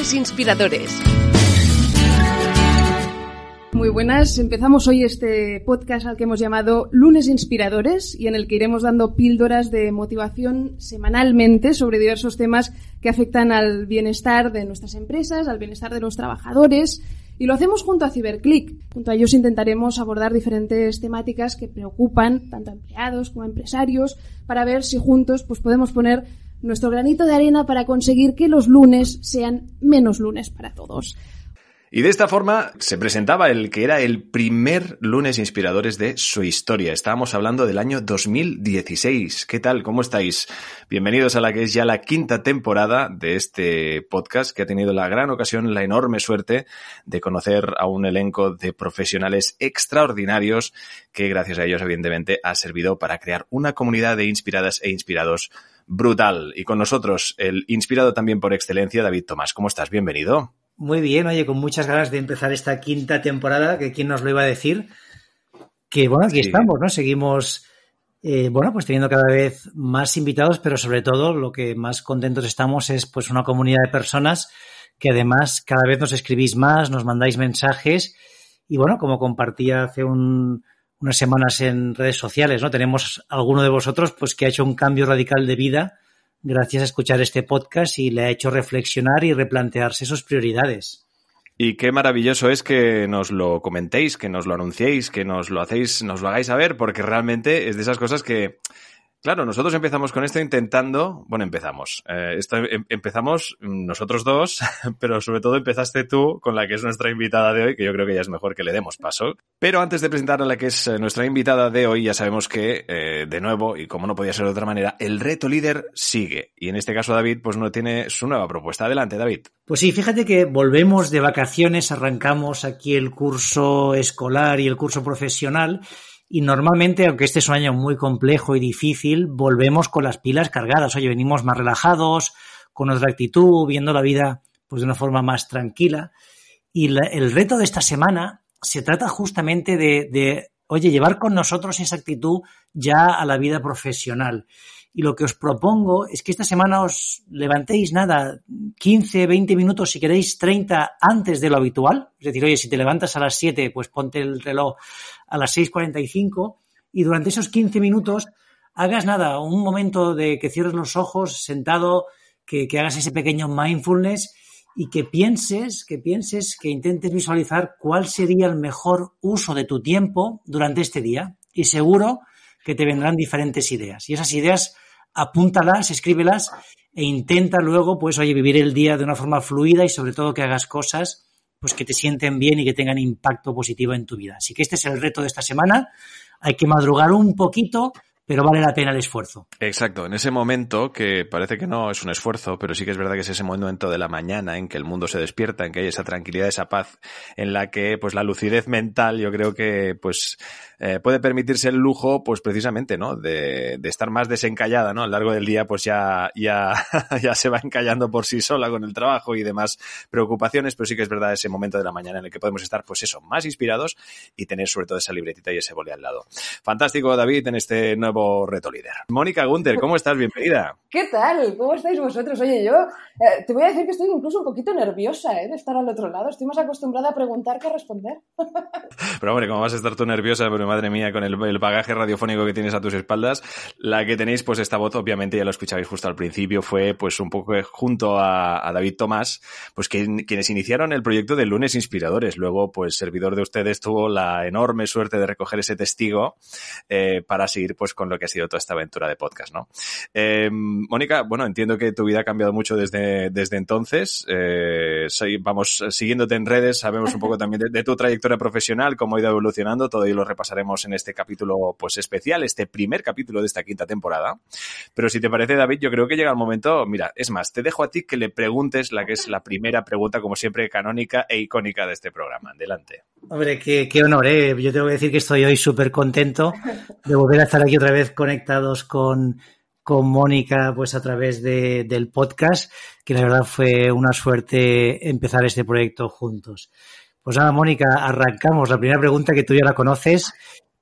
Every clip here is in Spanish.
Lunes Inspiradores. Muy buenas, empezamos hoy este podcast al que hemos llamado Lunes Inspiradores y en el que iremos dando píldoras de motivación semanalmente sobre diversos temas que afectan al bienestar de nuestras empresas, al bienestar de los trabajadores y lo hacemos junto a CiberClick. Junto a ellos intentaremos abordar diferentes temáticas que preocupan tanto a empleados como a empresarios para ver si juntos pues, podemos poner nuestro granito de arena para conseguir que los lunes sean menos lunes para todos. Y de esta forma se presentaba el que era el primer lunes inspiradores de su historia. Estábamos hablando del año 2016. ¿Qué tal? ¿Cómo estáis? Bienvenidos a la que es ya la quinta temporada de este podcast que ha tenido la gran ocasión, la enorme suerte de conocer a un elenco de profesionales extraordinarios que gracias a ellos evidentemente ha servido para crear una comunidad de inspiradas e inspirados brutal. Y con nosotros el inspirado también por excelencia, David Tomás. ¿Cómo estás? Bienvenido. Muy bien, oye, con muchas ganas de empezar esta quinta temporada, que quién nos lo iba a decir. Que bueno, aquí sí. estamos, ¿no? Seguimos, eh, bueno, pues teniendo cada vez más invitados, pero sobre todo lo que más contentos estamos es pues una comunidad de personas que además cada vez nos escribís más, nos mandáis mensajes y bueno, como compartía hace un, unas semanas en redes sociales, ¿no? Tenemos alguno de vosotros pues que ha hecho un cambio radical de vida gracias a escuchar este podcast y le ha hecho reflexionar y replantearse sus prioridades. Y qué maravilloso es que nos lo comentéis, que nos lo anunciéis, que nos lo hacéis, nos lo hagáis saber, porque realmente es de esas cosas que Claro, nosotros empezamos con esto intentando, bueno, empezamos, eh, esto, em, empezamos nosotros dos, pero sobre todo empezaste tú con la que es nuestra invitada de hoy, que yo creo que ya es mejor que le demos paso. Pero antes de presentar a la que es eh, nuestra invitada de hoy, ya sabemos que, eh, de nuevo, y como no podía ser de otra manera, el reto líder sigue. Y en este caso David, pues no tiene su nueva propuesta. Adelante, David. Pues sí, fíjate que volvemos de vacaciones, arrancamos aquí el curso escolar y el curso profesional. Y normalmente, aunque este es un año muy complejo y difícil, volvemos con las pilas cargadas. Oye, venimos más relajados, con otra actitud, viendo la vida pues de una forma más tranquila. Y la, el reto de esta semana se trata justamente de, de, oye, llevar con nosotros esa actitud ya a la vida profesional. Y lo que os propongo es que esta semana os levantéis nada, 15, 20 minutos, si queréis 30 antes de lo habitual. Es decir, oye, si te levantas a las 7, pues ponte el reloj a las 6.45 y durante esos 15 minutos hagas nada, un momento de que cierres los ojos sentado, que, que hagas ese pequeño mindfulness y que pienses, que pienses, que intentes visualizar cuál sería el mejor uso de tu tiempo durante este día. Y seguro que te vendrán diferentes ideas. Y esas ideas apúntalas, escríbelas e intenta luego, pues, oye, vivir el día de una forma fluida y sobre todo que hagas cosas pues que te sienten bien y que tengan impacto positivo en tu vida. Así que este es el reto de esta semana. Hay que madrugar un poquito, pero vale la pena el esfuerzo. Exacto, en ese momento que parece que no es un esfuerzo, pero sí que es verdad que es ese momento de la mañana en que el mundo se despierta, en que hay esa tranquilidad, esa paz, en la que pues la lucidez mental yo creo que pues eh, puede permitirse el lujo, pues precisamente, ¿no? De, de, estar más desencallada, ¿no? A lo largo del día, pues ya, ya, ya se va encallando por sí sola con el trabajo y demás preocupaciones, pero sí que es verdad ese momento de la mañana en el que podemos estar, pues eso, más inspirados y tener sobre todo esa libretita y ese boli al lado. Fantástico, David, en este nuevo reto líder. Mónica Gunter, ¿cómo estás? Bienvenida. ¿Qué tal? ¿Cómo estáis vosotros? Oye, yo eh, te voy a decir que estoy incluso un poquito nerviosa, ¿eh? De estar al otro lado. Estoy más acostumbrada a preguntar que a responder. pero hombre, ¿cómo vas a estar tú nerviosa? Pero madre mía, con el, bagaje radiofónico que tienes a tus espaldas, la que tenéis, pues esta voz, obviamente ya lo escuchabais justo al principio, fue pues un poco junto a, David Tomás, pues quienes iniciaron el proyecto de Lunes Inspiradores. Luego, pues servidor de ustedes tuvo la enorme suerte de recoger ese testigo eh, para seguir pues con lo que ha sido toda esta aventura de podcast, ¿no? Eh, Mónica, bueno, entiendo que tu vida ha cambiado mucho desde, desde entonces. Eh, vamos siguiéndote en redes, sabemos un poco también de, tu trayectoria profesional, cómo ha ido evolucionando, todo y lo repasaremos en este capítulo pues especial, este primer capítulo de esta quinta temporada. Pero si te parece, David, yo creo que llega el momento, mira, es más, te dejo a ti que le preguntes la que es la primera pregunta, como siempre, canónica e icónica de este programa. Adelante. Hombre, qué, honor, ¿eh? Yo tengo que decir que estoy hoy súper contento de volver a estar aquí otra vez conectados con, con Mónica, pues a través de, del podcast, que la verdad fue una suerte empezar este proyecto juntos. Pues nada, Mónica, arrancamos. La primera pregunta que tú ya la conoces,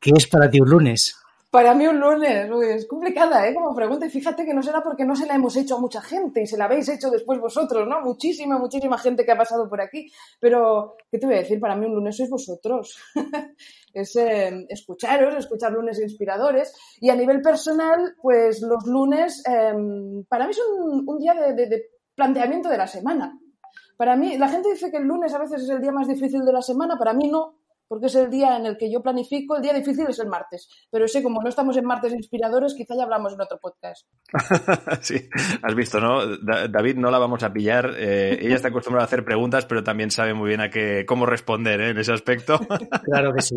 ¿qué es para ti un lunes? Para mí un lunes es complicada, ¿eh? Como pregunta. Y fíjate que no será porque no se la hemos hecho a mucha gente y se la habéis hecho después vosotros, ¿no? Muchísima, muchísima gente que ha pasado por aquí. Pero, ¿qué te voy a decir? Para mí un lunes sois vosotros. es eh, escucharos, escuchar lunes inspiradores. Y a nivel personal, pues los lunes, em, para mí son un, día de planteamiento de la semana. Para mí, la gente dice que el lunes a veces es el día más difícil de la semana. Para mí no porque es el día en el que yo planifico, el día difícil es el martes. Pero sé, como no estamos en martes inspiradores, quizá ya hablamos en otro podcast. sí, has visto, ¿no? David no la vamos a pillar. Eh, ella está acostumbrada a hacer preguntas, pero también sabe muy bien a qué, cómo responder ¿eh? en ese aspecto. claro que sí.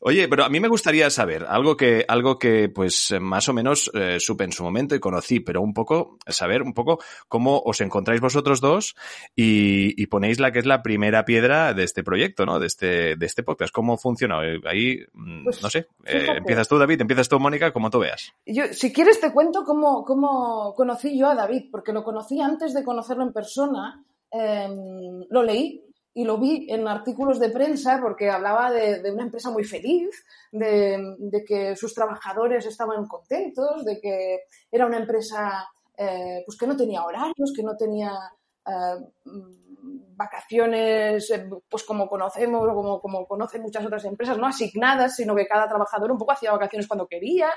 Oye, pero a mí me gustaría saber algo que, algo que pues más o menos eh, supe en su momento y conocí, pero un poco, saber un poco cómo os encontráis vosotros dos y, ponéis la que es la primera piedra de este proyecto, ¿no? De este, de este podcast. ¿Cómo funciona? Eh, ahí, mm, pues, no sé, eh, empiezas tú, David, empiezas tú, Mónica, como tú veas. Yo, si quieres te cuento cómo, cómo conocí yo a David, porque lo conocí antes de conocerlo en persona. Em, lo leí y lo vi en artículos de prensa porque hablaba de, una empresa muy feliz, de, que sus trabajadores estaban contentos, de que era una empresa eh, pues que no tenía horarios, que no tenía eh, vacaciones eh, pues como conocemos o como, como, conocen muchas otras empresas, no asignadas, sino que cada trabajador un poco hacía vacaciones cuando quería.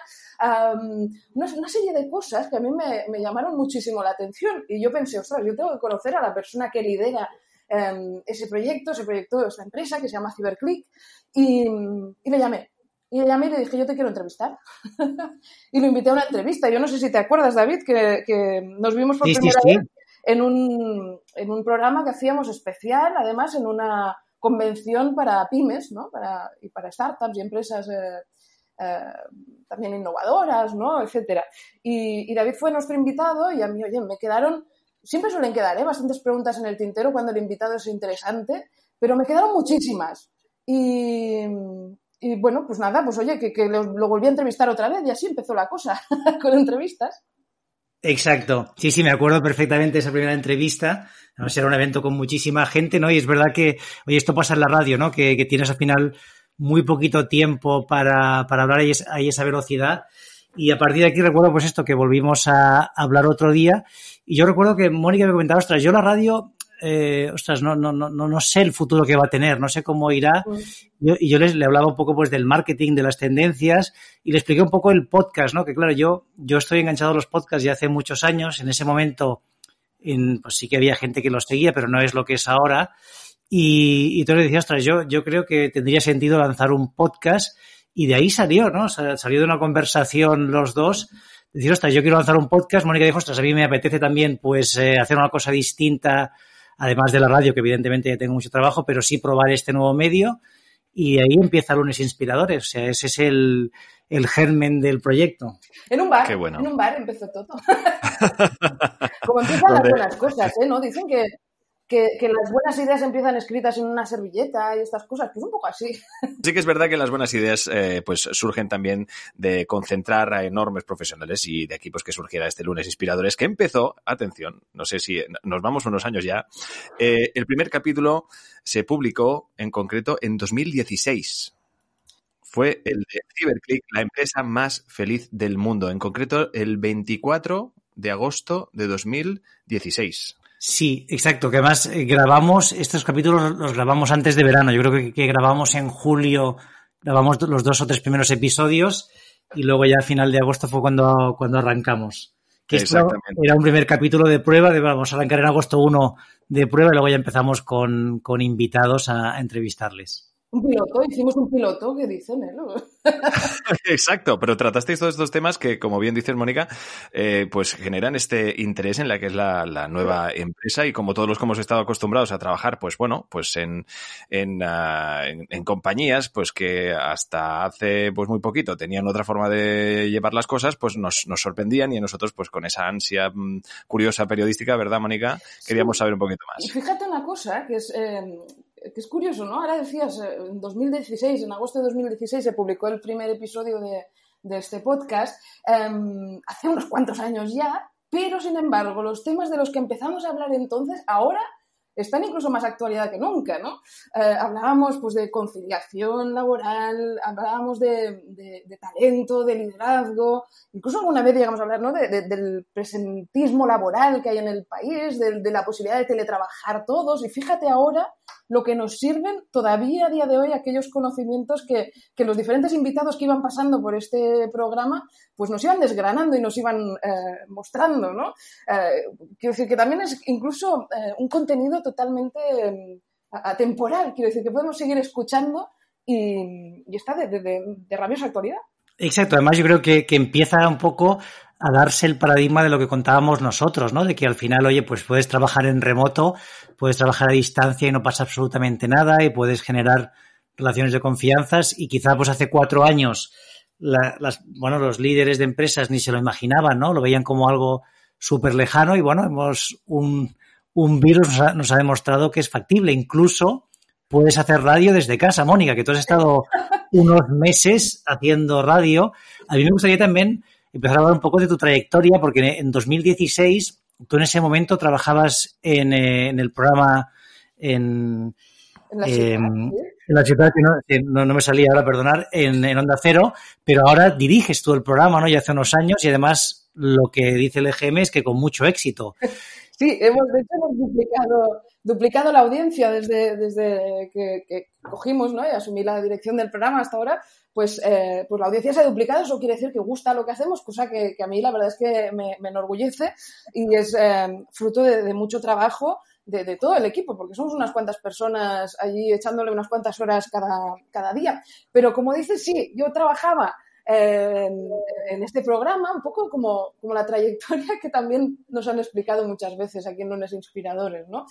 una, serie de cosas que a mí me, me llamaron muchísimo la atención y yo pensé, ostras, yo tengo que conocer a la persona que lidera Em, ese proyecto, ese proyecto, esta empresa que se llama CyberClick, y, y le llamé. Y le llamé y le dije, yo te quiero entrevistar. y lo invité a una entrevista. Yo no sé si te acuerdas, David, que, que nos vimos por primera vez en un, en un programa que hacíamos especial, además en una convención para pymes, ¿no? Para, y para startups y empresas eh, eh, también innovadoras, ¿no? Etcétera. Y, y, David fue nuestro invitado y a mí, oye, me quedaron siempre suelen quedar ¿eh? bastantes preguntas en el tintero cuando el invitado es interesante, pero me quedaron muchísimas. Y, bueno, pues nada, pues oye, que, lo, volví a entrevistar otra vez y así empezó la cosa con entrevistas. Exacto. Sí, sí, me acuerdo perfectamente de esa primera entrevista. Era un evento con muchísima gente, ¿no? Y es verdad que, oye, esto pasa en la radio, ¿no? Que, tienes al final muy poquito tiempo para, para hablar hay esa velocidad. Y a partir de aquí recuerdo pues esto, que volvimos a hablar otro día. Y yo recuerdo que Mónica me comentaba, ostras, yo la radio, eh, ostras, no, no, no, no sé el futuro que va a tener, no sé cómo irá. y yo les, le hablaba un poco pues del marketing, de las tendencias y le expliqué un poco el podcast, ¿no? Que claro, yo, yo estoy enganchado a los podcasts ya hace muchos años. En ese momento, en, pues sí que había gente que los seguía, pero no es lo que es ahora. Y, y entonces decía, ostras, yo, yo creo que tendría sentido lanzar un podcast y de ahí salió, ¿no? Salió de una conversación los dos. Decir, ostras, yo quiero lanzar un podcast. Mónica dijo, ostras, a mí me apetece también, pues, eh, hacer una cosa distinta, además de la radio, que evidentemente ya tengo mucho trabajo, pero sí probar este nuevo medio. Y ahí empieza Lunes Inspiradores. O sea, ese es el, el germen del proyecto. En un bar, Qué bueno. en un bar empezó todo. Como empiezan las buenas cosas, ¿eh? ¿No? Dicen que que, las buenas ideas empiezan escritas en una servilleta y estas cosas, pues un poco así. Sí que es verdad que las buenas ideas eh, pues surgen también de concentrar a enormes profesionales y de equipos que surgiera este lunes inspiradores que empezó, atención, no sé si nos vamos unos años ya, eh, el primer capítulo se publicó en concreto en 2016 fue el de CyberClick, la empresa más feliz del mundo, en concreto el 24 de agosto de 2016. Sí, exacto, que además eh, grabamos, estos capítulos los grabamos antes de verano, yo creo que, grabamos en julio, grabamos los dos o tres primeros episodios y luego ya a final de agosto fue cuando, cuando arrancamos. Que esto era un primer capítulo de prueba, de vamos a arrancar en agosto uno de prueba y luego ya empezamos con, invitados a, entrevistarles. Un piloto, hicimos un piloto que dicen, ¿eh? Exacto, pero tratasteis todos estos temas que, como bien dices, Mónica, eh, pues generan este interés en la que es la, la, nueva empresa y como todos los que hemos estado acostumbrados a trabajar, pues bueno, pues en, en, uh, en, en, compañías, pues que hasta hace pues muy poquito tenían otra forma de llevar las cosas, pues nos, nos sorprendían y nosotros, pues con esa ansia mmm, curiosa periodística, ¿verdad, Mónica? Queríamos sí. saber un poquito más. Y fíjate una cosa, que es... Eh que es curioso, ¿no? Ahora decías, en 2016, en agosto de 2016 se publicó el primer episodio de, este podcast, eh, hace unos cuantos años ya, pero sin embargo, los temas de los que empezamos a hablar entonces, ahora están incluso más actualidad que nunca, ¿no? Eh, hablábamos pues de conciliación laboral, hablábamos de, talento, de liderazgo, incluso alguna vez llegamos a hablar ¿no? de, del presentismo laboral que hay en el país, de, la posibilidad de teletrabajar todos, y fíjate ahora lo que nos sirven todavía a día de hoy aquellos conocimientos que, que los diferentes invitados que iban pasando por este programa pues nos iban desgranando y nos iban eh, mostrando, ¿no? Eh, quiero decir que también es incluso eh, un contenido totalmente eh, atemporal, quiero decir que podemos seguir escuchando y, y está de, de, de, rabiosa actualidad. Exacto, además yo creo que, que, empieza un poco a darse el paradigma de lo que contábamos nosotros, ¿no? De que al final, oye, pues puedes trabajar en remoto, puedes trabajar a distancia y no pasa absolutamente nada y puedes generar relaciones de confianzas y quizá pues hace cuatro años la, las, bueno, los líderes de empresas ni se lo imaginaban, ¿no? Lo veían como algo súper lejano y bueno, hemos un, un virus nos ha, nos ha, demostrado que es factible. Incluso puedes hacer radio desde casa, Mónica, que tú has estado unos meses haciendo radio. A mí me gustaría también empezar a hablar un poco de tu trayectoria, porque en 2016 tú en ese momento trabajabas en, eh, en el programa en, en la ciudad, en la ciudad que no, que no, no, me salía ahora, perdonar, en, en, Onda Cero, pero ahora diriges tú el programa, ¿no? Ya hace unos años y además lo que dice el EGM es que con mucho éxito. Sí, hemos, de hecho, hemos duplicado, duplicado la audiencia desde, desde que, que, cogimos ¿no? y asumí la dirección del programa hasta ahora, pues, eh, pues la audiencia se ha duplicado, eso quiere decir que gusta lo que hacemos, cosa que, a mí la verdad es que me, enorgullece y es eh, fruto de, mucho trabajo de, todo el equipo, porque somos unas cuantas personas allí echándole unas cuantas horas cada, cada día. Pero como dices, sí, yo trabajaba en, en, este programa, un poco como, como, la trayectoria que también nos han explicado muchas veces aquí en Lunes Inspiradores, ¿no?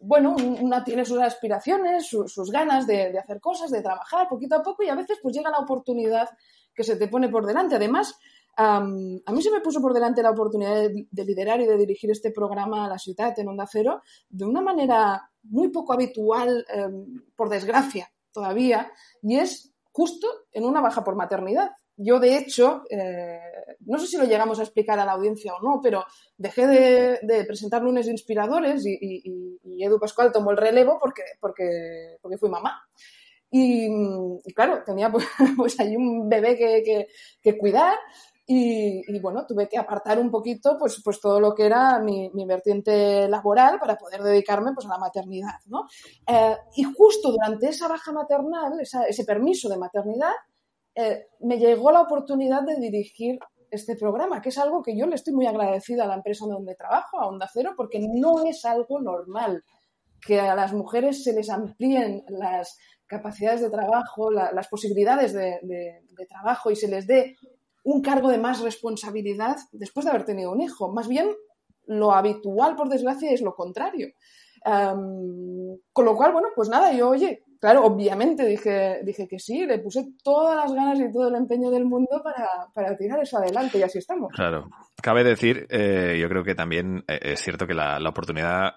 Bueno, una tiene sus aspiraciones, su, sus ganas de, hacer cosas, de trabajar poquito a poco y a veces pues llega la oportunidad que se te pone por delante. Además, um, a mí se me puso por delante la oportunidad de, de, liderar y de dirigir este programa a la ciudad en Onda Cero de una manera muy poco habitual, um, por desgracia, todavía, y es justo en una baja por maternidad. Yo, de hecho, eh, no sé si lo llegamos a explicar a la audiencia o no, pero dejé de, presentar lunes inspiradores y, y, Edu Pascual tomó el relevo porque, porque, porque fui mamá. Y, y claro, tenía pues, pues ahí un bebé que, que, que cuidar y, bueno, tuve que apartar un poquito pues, pues todo lo que era mi, mi vertiente laboral para poder dedicarme pues, a la maternidad. ¿no? Eh, y justo durante esa baja maternal, ese permiso de maternidad, eh, me llegó la oportunidad de dirigir este programa, que es algo que yo le estoy muy agradecida a la empresa donde trabajo, a Onda Cero, porque no es algo normal que a las mujeres se les amplíen las capacidades de trabajo, la, las posibilidades de, trabajo y se les dé un cargo de más responsabilidad después de haber tenido un hijo. Más bien, lo habitual, por desgracia, es lo contrario. Con lo cual, bueno, pues nada, yo, oye, claro, obviamente dije, dije que sí, le puse todas las ganas y todo el empeño del mundo para, para tirar eso adelante y así estamos. Claro. Cabe decir, eh, yo creo que también eh, es cierto que la, la oportunidad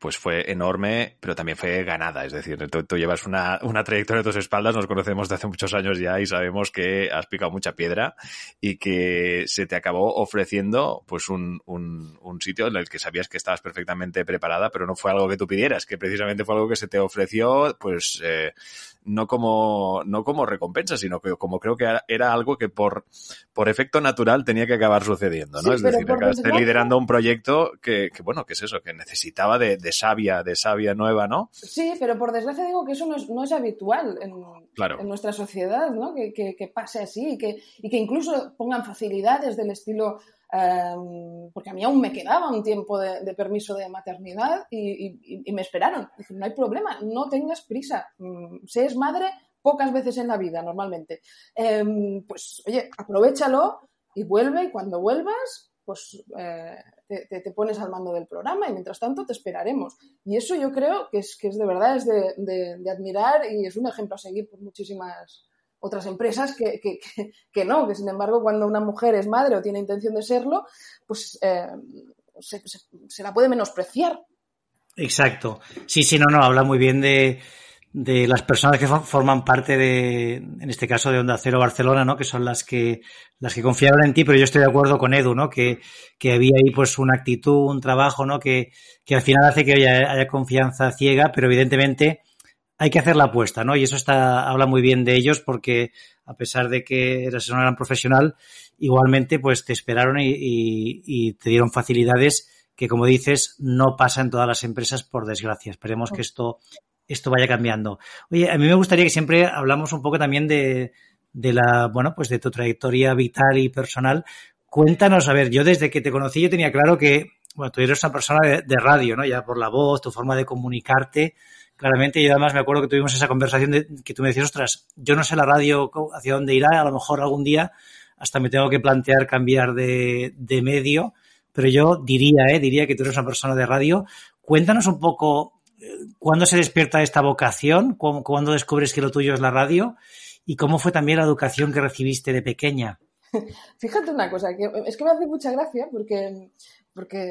pues fue enorme, pero también fue ganada. Es decir, tú, tú llevas una, una, trayectoria a tus espaldas, nos conocemos de hace muchos años ya y sabemos que has picado mucha piedra y que se te acabó ofreciendo pues un, un, un, sitio en el que sabías que estabas perfectamente preparada, pero no fue algo que tú pidieras, que precisamente fue algo que se te ofreció, pues eh, no como, no como recompensa, sino que como creo que era algo que por, por efecto natural tenía que acabar sucediendo, ¿no? Sí, es decir, acabaste liderando un proyecto que, que, bueno, que es eso, que necesitaba de, de, savia, de savia nueva, ¿no? Sí, pero por desgracia digo que eso no es, no es habitual en, claro. en, nuestra sociedad, ¿no? Que, que, que, pase así y que, y que incluso pongan facilidades del estilo Em, porque a mí aún me quedaba un tiempo de, permiso de maternidad y, me esperaron. Dije, no hay problema, no tengas prisa. Mm, se es madre pocas veces en la vida, normalmente. Em, pues, oye, aprovechalo y vuelve y cuando vuelvas, pues eh, te, pones al mando del programa y mientras tanto te esperaremos. Y eso yo creo que es, que es de verdad, es de admirar y es un ejemplo a seguir por muchísimas otras empresas que, que, que, no, que sin embargo cuando una mujer es madre o tiene intención de serlo, pues eh, se, la puede menospreciar. Exacto. Sí, sí, no, no, habla muy bien de, de las personas que forman parte de, en este caso de Onda Cero Barcelona, ¿no? Que son las que, las que confiaron en ti, pero yo estoy de acuerdo con Edu, ¿no? Que, que había ahí pues una actitud, un trabajo, ¿no? Que, que al final hace que haya, haya confianza ciega, pero evidentemente hay que hacer la apuesta, ¿no? Y eso está, habla muy bien de ellos porque a pesar de que eras una gran profesional, igualmente pues te esperaron y, te dieron facilidades que, como dices, no pasa en todas las empresas por desgracia. Esperemos que esto, esto vaya cambiando. Oye, a mí me gustaría que siempre hablamos un poco también de, la, bueno, pues de tu trayectoria vital y personal. Cuéntanos, a ver, yo desde que te conocí yo tenía claro que, bueno, tú eres una persona de, radio, ¿no? Ya por la voz, tu forma de comunicarte, claramente. Y además me acuerdo que tuvimos esa conversación de que tú me decías, ostras, yo no sé la radio hacia dónde irá, a lo mejor algún día hasta me tengo que plantear cambiar de, de medio, pero yo diría, eh, diría que tú eres una persona de radio. Cuéntanos un poco cuándo se despierta esta vocación, cuándo descubres que lo tuyo es la radio y cómo fue también la educación que recibiste de pequeña. Fíjate una cosa, que es que me hace mucha gracia porque porque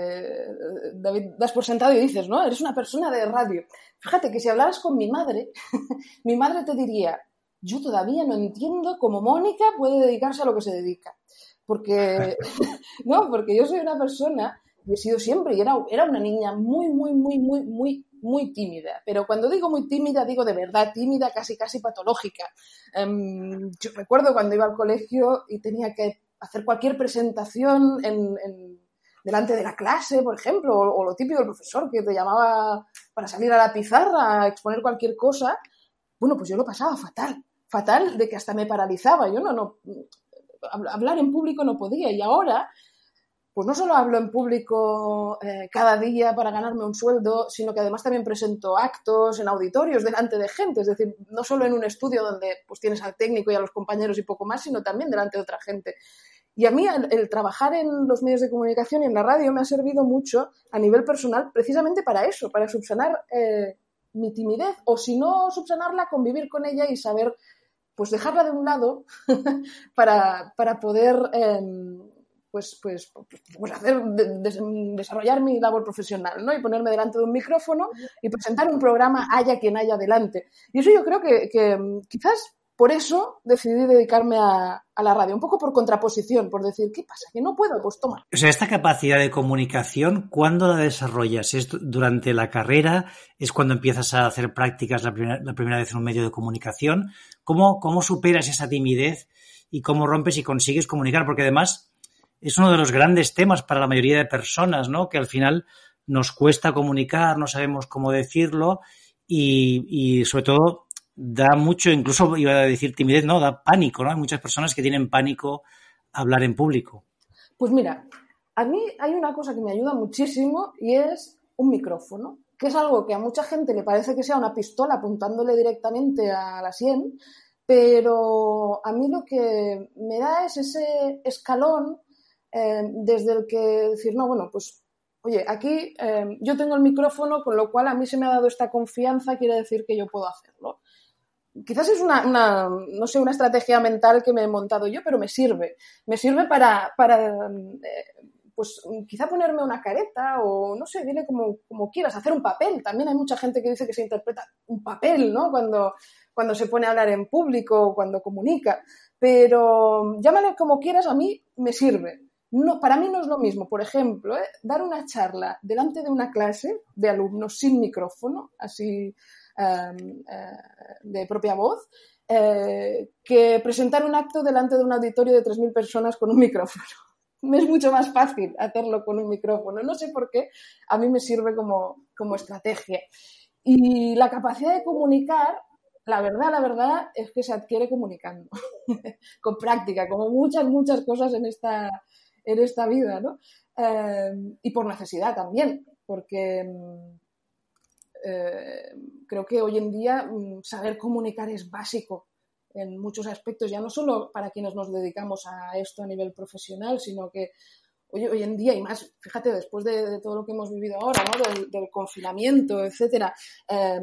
David das por sentado y dices, ¿no? Eres una persona de radio. Fíjate que si hablaras con mi madre, mi madre te diría, yo todavía no entiendo cómo Mónica puede dedicarse a lo que se dedica. Porque, no, porque yo soy una persona, y he sido siempre, y era, era una niña muy, muy, muy, muy, muy, muy tímida. Pero cuando digo muy tímida, digo de verdad tímida, casi, casi patológica. Em, yo recuerdo cuando iba al colegio y tenía que hacer cualquier presentación en delante de la clase, por ejemplo, o, lo típico del profesor que te llamaba para salir a la pizarra a exponer cualquier cosa, bueno, pues yo lo pasaba fatal, fatal de que hasta me paralizaba. Yo no, no, hablar en público no podía y ahora, pues no solo hablo en público eh, cada día para ganarme un sueldo, sino que además también presento actos en auditorios delante de gente, es decir, no solo en un estudio donde pues tienes al técnico y a los compañeros y poco más, sino también delante de otra gente. Y a mí el, trabajar en los medios de comunicación y en la radio me ha servido mucho a nivel personal precisamente para eso, para subsanar eh, mi timidez o si no subsanarla, convivir con ella y saber pues dejarla de un lado para, poder em, pues, pues, pues, hacer, desarrollar mi labor profesional, ¿no? Y ponerme delante de un micrófono y presentar un programa haya quien haya delante. Y eso yo creo que, que quizás por eso decidí dedicarme a, la radio, un poco por contraposición, por decir, ¿qué pasa? ¿Que no puedo? Pues toma. O sea, esta capacidad de comunicación, ¿cuándo la desarrollas? ¿Es durante la carrera? ¿Es cuando empiezas a hacer prácticas la primera, vez en un medio de comunicación? ¿Cómo, ¿Cómo superas esa timidez y cómo rompes y consigues comunicar? Porque además es uno de los grandes temas para la mayoría de personas, ¿no? Que al final nos cuesta comunicar, no sabemos cómo decirlo y, y sobre todo da mucho, incluso iba a decir timidez, no, da pánico, ¿no? Hay muchas personas que tienen pánico a hablar en público. Pues mira, a mí hay una cosa que me ayuda muchísimo y es un micrófono, que es algo que a mucha gente le parece que sea una pistola apuntándole directamente a la sien, pero a mí lo que me da es ese escalón eh, desde el que decir, no, bueno, pues oye, aquí eh, yo tengo el micrófono, con lo cual a mí se me ha dado esta confianza, quiere decir que yo puedo hacerlo quizás es una, no sé, una estrategia mental que me he montado yo, pero me sirve. Me sirve para, para eh, pues quizá ponerme una careta o no sé, dile como, como, quieras, hacer un papel. También hay mucha gente que dice que se interpreta un papel, ¿no? Cuando, cuando se pone a hablar en público, cuando comunica. Pero llámale como quieras, a mí me sirve. No, para mí no es lo mismo, por ejemplo, ¿eh? dar una charla delante de una clase de alumnos sin micrófono, así eh, de propia voz, eh, que presentar un acto delante de un auditorio de 3.000 personas con un micrófono. Me es mucho más fácil hacerlo con un micrófono. No sé por qué, a mí me sirve como, como estrategia. Y la capacidad de comunicar, la verdad, la verdad es que se adquiere comunicando, con práctica, como muchas, muchas cosas en esta, en esta vida, ¿no? Eh, y por necesidad también, porque mm, eh, creo que hoy en día mm, saber comunicar es básico en muchos aspectos, ya no solo para quienes nos dedicamos a esto a nivel profesional, sino que hoy, hoy en día, y más, fíjate, después de, todo lo que hemos vivido ahora, ¿no? del, confinamiento, etcétera, eh,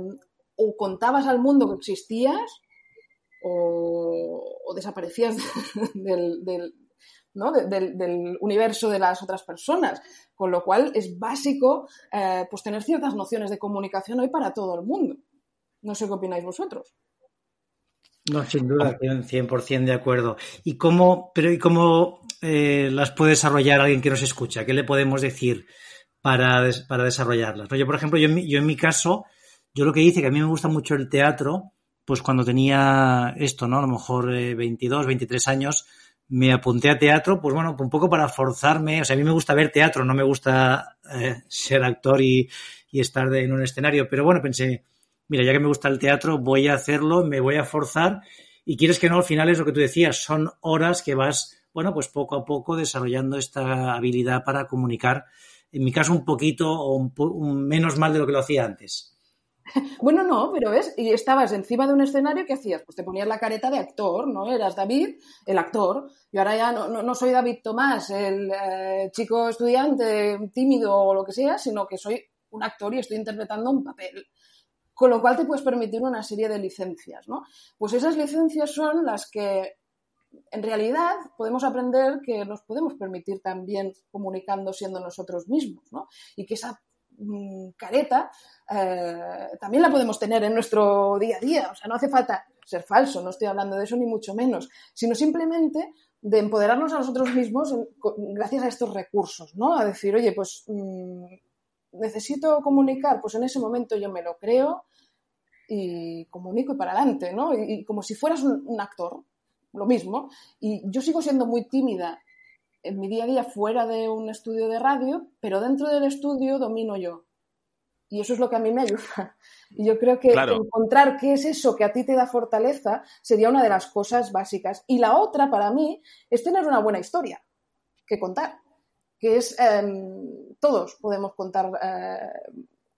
o contabas al mundo que existías o, desaparecías del, del, universo de las otras personas. Con lo cual es básico eh, pues tener ciertas nociones de comunicación hoy para todo el mundo. No sé qué opináis vosotros. No, sin duda, 100% de acuerdo. ¿Y cómo, pero ¿y cómo eh, las puede desarrollar alguien que nos escucha? ¿Qué le podemos decir para, para desarrollarlas? Yo, por ejemplo, yo en, mi, yo en mi caso, yo lo que hice, que a mí me gusta mucho el teatro, pues cuando tenía esto, ¿no? A lo mejor 22, eh, 23 años, me apunté a teatro, pues bueno, un poco para forzarme. O sea, a mí me gusta ver teatro, no me gusta eh, ser actor y, estar en un escenario. Pero bueno, pensé, mira, ya que me gusta el teatro, voy a hacerlo, me voy a forzar. Y quieres que no, al final es lo que tú decías, son horas que vas, bueno, pues poco a poco desarrollando esta habilidad para comunicar. En mi caso, un poquito o un menos mal de lo que lo hacía antes. Bueno, no, pero es, y estabas encima de un escenario, ¿qué hacías? Pues te ponías la careta de actor, ¿no? Eras David, el actor. Y ahora ya no, no, soy David Tomás, el eh, chico estudiante tímido o lo que sea, sino que soy un actor y estoy interpretando un papel. Con lo cual te puedes permitir una serie de licencias, ¿no? Pues esas licencias son las que en realidad podemos aprender que nos podemos permitir también comunicando siendo nosotros mismos, ¿no? Y que esa careta, eh, también la podemos tener en nuestro día a día. O sea, no hace falta ser falso, no estoy hablando de eso ni mucho menos, sino simplemente de empoderarnos a nosotros mismos gracias a estos recursos, ¿no? A decir, oye, pues mm, necesito comunicar, pues en ese momento yo me lo creo y comunico y para adelante, ¿no? Y, como si fueras un actor, lo mismo. Y yo sigo siendo muy tímida en mi día a día fuera de un estudio de radio, pero dentro del estudio domino yo. Y eso es lo que a mí me ayuda. Y yo creo que encontrar qué es eso que a ti te da fortaleza sería una de las cosas básicas. Y la otra, para mí, es tener una buena historia que contar. Que es, em, todos podemos contar, eh,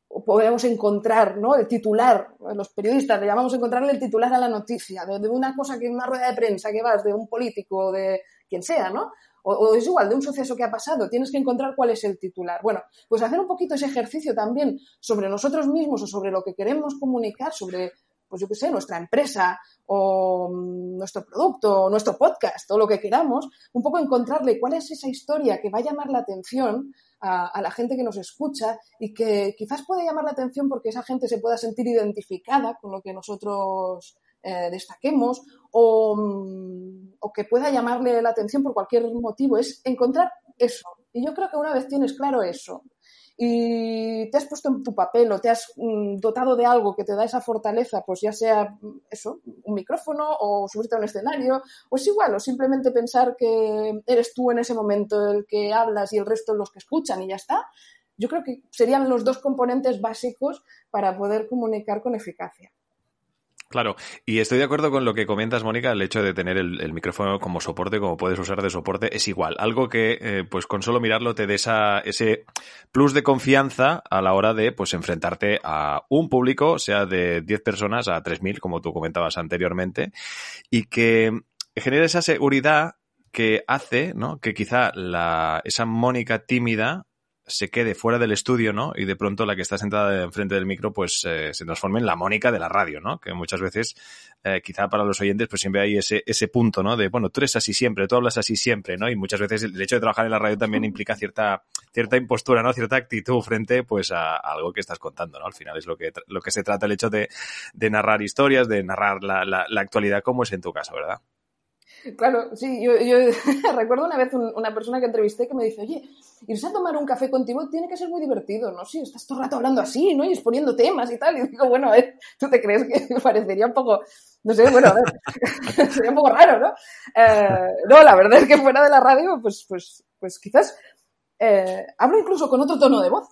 o podemos encontrar, ¿no? El titular, los periodistas le llamamos encontrarle el titular a la noticia, de, de una cosa que, una rueda de prensa que vas, de un político, de quien sea, ¿no? O, es igual de un suceso que ha pasado, tienes que encontrar cuál es el titular. Bueno, pues hacer un poquito ese ejercicio también sobre nosotros mismos o sobre lo que queremos comunicar, sobre, pues yo qué sé, nuestra empresa o mm, nuestro producto o nuestro podcast o lo que queramos, un poco encontrarle cuál es esa historia que va a llamar la atención a, a, la gente que nos escucha y que quizás puede llamar la atención porque esa gente se pueda sentir identificada con lo que nosotros eh, destaquemos mm, o, que pueda llamarle la atención por cualquier motivo, es encontrar eso. Y yo creo que una vez tienes claro eso y te has puesto en tu papel o te has mm, dotado de algo que te da esa fortaleza, pues ya sea mm, eso, un micrófono o subirte a un escenario, o es igual, o simplemente pensar que eres tú en ese momento el que hablas y el resto los que escuchan y ya está. Yo creo que serían los dos componentes básicos para poder comunicar con eficacia. Claro, y estoy de acuerdo con lo que comentas, Mónica, el hecho de tener el, micrófono como soporte, como puedes usar de soporte, es igual. Algo que, eh, pues con solo mirarlo te dé ese plus de confianza a la hora de, pues, enfrentarte a un público, sea de 10 personas a 3.000, como tú comentabas anteriormente, y que genera esa seguridad que hace, ¿no? Que quizá la, esa Mónica tímida se quede fuera del estudio, ¿no? Y de pronto la que está sentada enfrente del micro, pues eh, se transforme en la Mónica de la radio, ¿no? Que muchas veces, eh, quizá para los oyentes, pues siempre hay ese, ese punto, ¿no? De, bueno, tú eres así siempre, tú hablas así siempre, ¿no? Y muchas veces el hecho de trabajar en la radio también implica cierta, cierta impostura, ¿no? Cierta actitud frente, pues, a, algo que estás contando, ¿no? Al final es lo que, lo que se trata el hecho de, de narrar historias, de narrar la, la, la actualidad, como es en tu caso, ¿verdad? Claro, sí, yo, recuerdo una vez una persona que entrevisté que me dice, oye, irse a tomar un café contigo tiene que ser muy divertido, ¿no? Sí, estás todo el rato hablando así, ¿no? Y exponiendo temas y tal. Y digo, bueno, ver, ¿tú te crees que parecería un poco, no sé, bueno, a ver, sería un poco raro, ¿no? Eh, no, la verdad es que fuera de la radio, pues, pues, pues quizás eh, hablo incluso con otro tono de voz.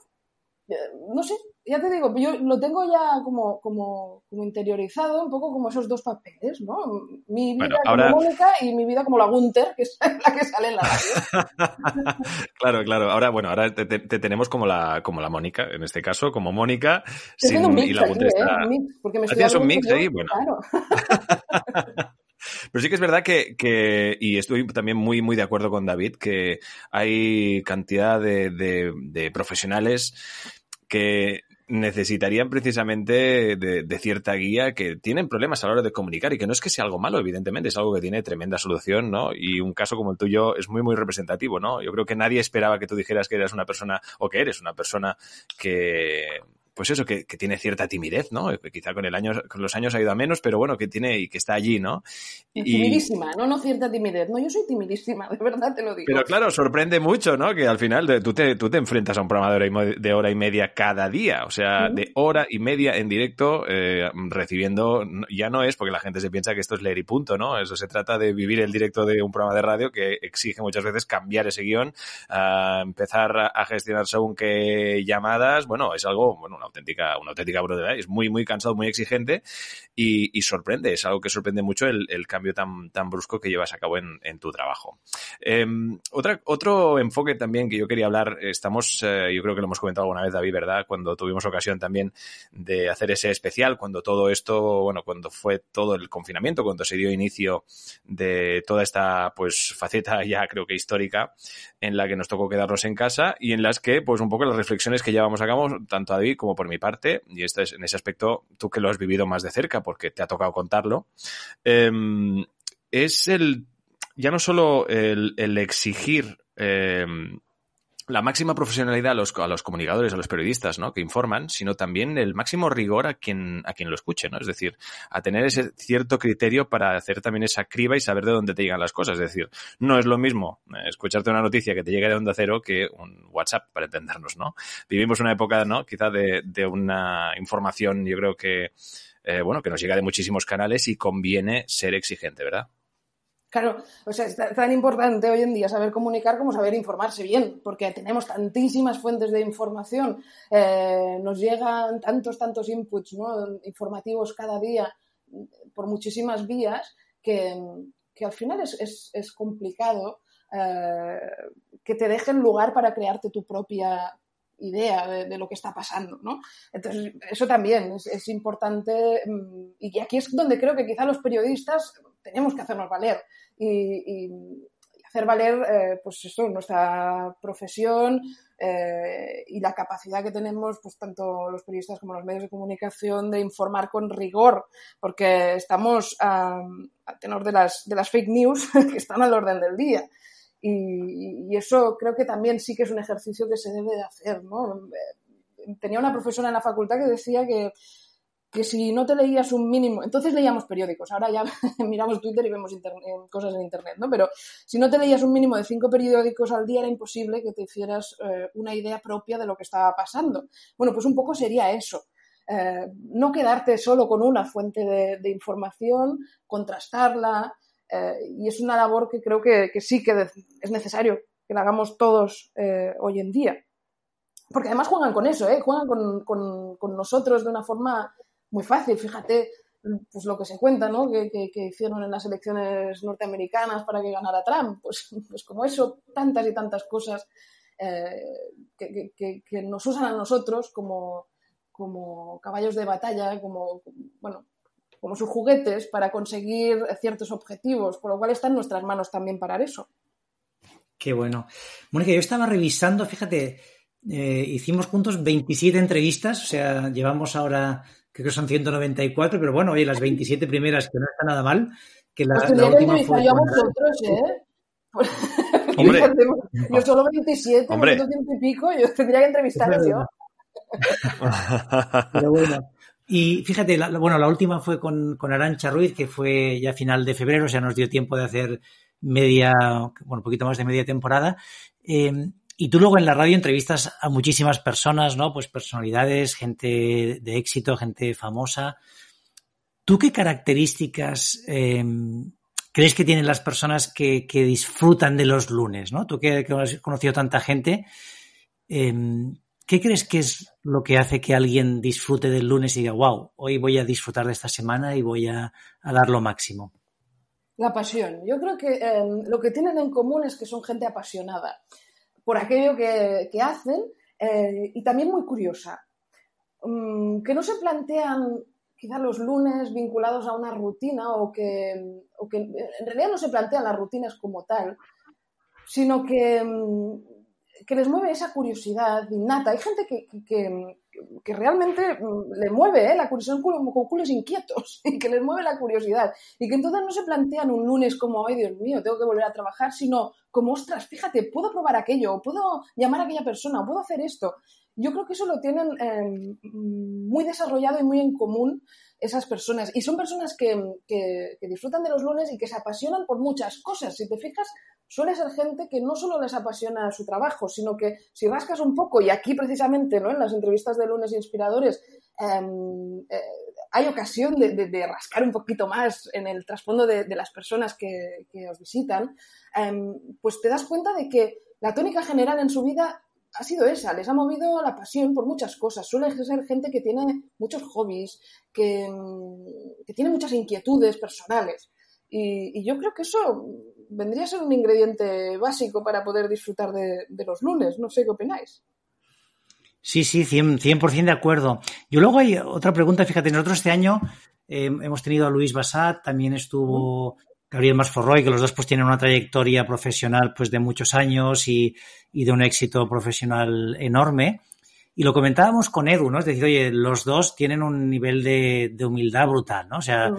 Eh, no sé, ya te digo, yo lo tengo ya como, como, como interiorizado, un poco como esos dos papeles, ¿no? Mi vida como Mónica y mi vida como la Gunter, que es la que sale en la radio. claro, claro. Ahora, bueno, ahora te, tenemos como la, como la Mónica, en este caso, como Mónica. Sin, un mix y la Gunter ¿eh? Un mix, porque me Hacías un mix ahí, bueno. Claro. Pero sí que es verdad que, que, y estoy también muy, muy de acuerdo con David, que hay cantidad de, de, de profesionales que necesitarían precisamente de, cierta guía que tienen problemas a la hora de comunicar y que no es que sea algo malo, evidentemente, es algo que tiene tremenda solución, ¿no? Y un caso como el tuyo es muy, muy representativo, ¿no? Yo creo que nadie esperaba que tú dijeras que eras una persona o que eres una persona que pues eso, que, que, tiene cierta timidez, ¿no? Quizá con el año, con los años ha ido a menos, pero bueno, que tiene y que está allí, ¿no? Y... Timidísima, no, no cierta timidez. No, yo soy timidísima, de verdad te lo digo. Pero claro, sorprende mucho, ¿no? Que al final tú te, tú te enfrentas a un programa de hora y, de hora y media cada día, o sea, de hora y media en directo, eh, recibiendo, ya no es porque la gente se piensa que esto es leer y punto, ¿no? Eso se trata de vivir el directo de un programa de radio que exige muchas veces cambiar ese guion, empezar a gestionar según qué llamadas, bueno, es algo, bueno, auténtica, una auténtica brutalidad. Es muy, muy cansado, muy exigente y, sorprende. Es algo que sorprende mucho el, cambio tan, tan brusco que llevas a cabo en, tu trabajo. Em, otra, otro enfoque también que yo quería hablar, estamos, eh, yo creo que lo hemos comentado alguna vez, David, ¿verdad? Cuando tuvimos ocasión también de hacer ese especial, cuando todo esto, bueno, cuando fue todo el confinamiento, cuando se dio inicio de toda esta, pues, faceta ya creo que histórica en la que nos tocó quedarnos en casa y en las que, pues, un poco las reflexiones que llevamos a cabo, tanto David como por mi parte, y esto es, en ese aspecto, tú que lo has vivido más de cerca porque te ha tocado contarlo, em, es el, ya no solo el, exigir em, la máxima profesionalidad a los, a los comunicadores, a los periodistas, ¿no? Que informan, sino también el máximo rigor a quien, a quien lo escuche, ¿no? Es decir, a tener ese cierto criterio para hacer también esa criba y saber de dónde te llegan las cosas. Es decir, no es lo mismo eh, escucharte una noticia que te llegue de onda cero que un WhatsApp, para entendernos, ¿no? Vivimos una época, ¿no? Quizá de, de una información, yo creo que, eh, bueno, que nos llega de muchísimos canales y conviene ser exigente, ¿verdad? Claro, o sea, es tan importante hoy en día saber comunicar como saber informarse bien, porque tenemos tantísimas fuentes de información, eh, nos llegan tantos, tantos inputs ¿no? informativos cada día por muchísimas vías que, que al final es, es, complicado eh, que te dejen lugar para crearte tu propia idea de, lo que está pasando, ¿no? Entonces, eso también es, importante mm, y aquí es donde creo que quizá los periodistas tenemos que hacernos valer y, hacer valer eh, pues eso, nuestra profesión eh, y la capacidad que tenemos pues tanto los periodistas como los medios de comunicación de informar con rigor porque estamos a, tenor de las, de las fake news que están al orden del día y, y, eso creo que también sí que es un ejercicio que se debe de hacer ¿no? Eh, tenía una profesora en la facultad que decía que que si no te leías un mínimo, entonces leíamos periódicos, ahora ya miramos Twitter y vemos cosas en Internet, ¿no? Pero si no te leías un mínimo de cinco periódicos al día era imposible que te hicieras eh, una idea propia de lo que estaba pasando. Bueno, pues un poco sería eso. Eh, no quedarte solo con una fuente de, información, contrastarla, eh, y es una labor que creo que, sí que es necesario que la hagamos todos hoy en día. Porque además juegan con eso, ¿eh? juegan con, con nosotros de una forma muy fácil. Fíjate pues lo que se cuenta, ¿no? Que, hicieron en las elecciones norteamericanas para que ganara Trump. Pues, pues como eso, tantas y tantas cosas eh, que, nos usan a nosotros como, como caballos de batalla, como, bueno, como sus juguetes para conseguir ciertos objetivos, por lo cual está en nuestras manos también parar eso. Qué bueno. Mónica, yo estaba revisando, fíjate, eh, hicimos juntos 27 entrevistas, o sea, llevamos ahora creo que son 194, pero bueno, oye, las 27 primeras, que no está nada mal, que la, pues la última fue... Yo a vosotros, ¿eh? Hombre, yo solo 27, Hombre. y pico, yo tendría que entrevistaros yo. pero bueno. Y fíjate, bueno, la última fue con, Arancha Ruiz, que fue ya final de febrero, o sea, nos dio tiempo de hacer media, bueno, un poquito más de media temporada. Eh, y tú luego en la radio entrevistas a muchísimas personas, ¿no? Pues personalidades, gente de éxito, gente famosa. ¿Tú qué características em, crees que tienen las personas que, disfrutan de los lunes, ¿no? Tú que, has conocido tanta gente, em, ¿Qué crees que es lo que hace que alguien disfrute del lunes y diga, wow, hoy voy a disfrutar de esta semana y voy a, dar lo máximo? La pasión. Yo creo que em, lo que tienen en común es que son gente apasionada por aquello que, hacen eh, y también muy curiosa. Mm, que no se plantean quizá los lunes vinculados a una rutina o que, o en realidad no se plantean las rutinas como tal, sino que mm, que les mueve esa curiosidad innata. Hay gente que, que, realmente mm, le mueve ¿eh? la curiosidad con, culos inquietos y que les mueve la curiosidad y que entonces no se plantean un lunes como, ay Dios mío, tengo que volver a trabajar, sino como, ostras, fíjate, puedo probar aquello, puedo llamar a aquella persona, puedo hacer esto. Yo creo que eso lo tienen em, muy desarrollado y muy en común esas personas. Y son personas que, que, disfrutan de los lunes y que se apasionan por muchas cosas. Si te fijas, suele ser gente que no solo les apasiona su trabajo, sino que si rascas un poco, y aquí precisamente ¿no? en las entrevistas de lunes inspiradores, em, eh, hay ocasión de, rascar un poquito más en el trasfondo de, las personas que, os visitan, em, pues te das cuenta de que la tónica general en su vida ha sido esa, les ha movido la pasión por muchas cosas. Suele ser gente que tiene muchos hobbies, que, que tiene muchas inquietudes personales. Y, yo creo que eso vendría a ser un ingrediente básico para poder disfrutar de, los lunes. No sé qué opináis. Sí, sí, 100%, de acuerdo. Yo luego hay otra pregunta, fíjate, nosotros este año eh, hemos tenido a Luis Basat, también estuvo Gabriel Masforroy, que los dos pues tienen una trayectoria profesional pues de muchos años y, de un éxito profesional enorme. Y lo comentábamos con Edu, ¿no? Es decir, oye, los dos tienen un nivel de, humildad brutal, ¿no? O sea,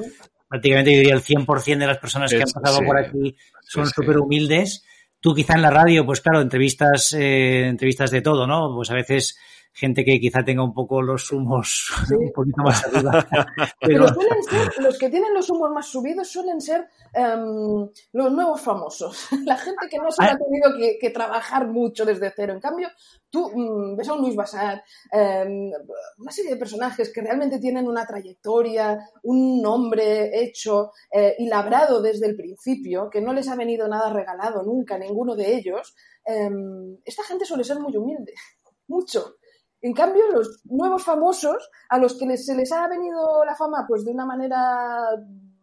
prácticamente yo diría el 100% de las personas que han pasado por aquí son súper humildes. Tú quizá en la radio, pues claro, entrevistas, eh, entrevistas de todo, ¿no? Pues a veces gente que quizá tenga un poco los humos un poquito más arriba. Pero... suelen ser, los que tienen los humos más subidos suelen ser em, los nuevos famosos. La gente que no se ha ah. tenido que, trabajar mucho desde cero. En cambio, tú mm, ves a un Luis Basar, em, una serie de personajes que realmente tienen una trayectoria, un nombre hecho eh, y labrado desde el principio, que no les ha venido nada regalado nunca, ninguno de ellos. Em, esta gente suele ser muy humilde, mucho. En cambio, los nuevos famosos, a los que se les ha venido la fama pues de una manera